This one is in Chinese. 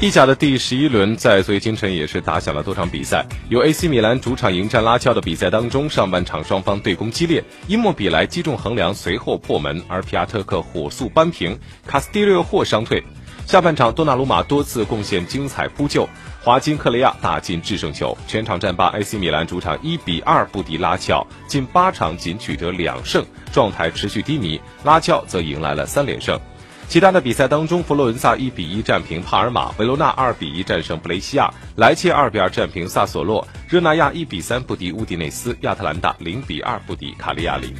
意甲的第十一轮在昨夜今晨也是打响了多场比赛。由 AC 米兰主场迎战拉乔的比赛当中，上半场双方对攻激烈，伊莫比莱击中横梁，随后破门，而皮亚特克火速扳平，卡斯蒂略获伤退。下半场多纳鲁马多次贡献精彩扑救，华金克雷亚打进制胜球，全场战罢 AC 米兰主场一比二不敌拉乔，近八场仅取得两胜，状态持续低迷。拉乔则迎来了三连胜。其他的比赛当中，佛罗伦萨一比一战平帕尔马，维罗纳二比一战胜布雷西亚，莱切二比二战平萨索洛，热那亚一比三不敌乌迪内斯，亚特兰大零比二不敌卡利亚里。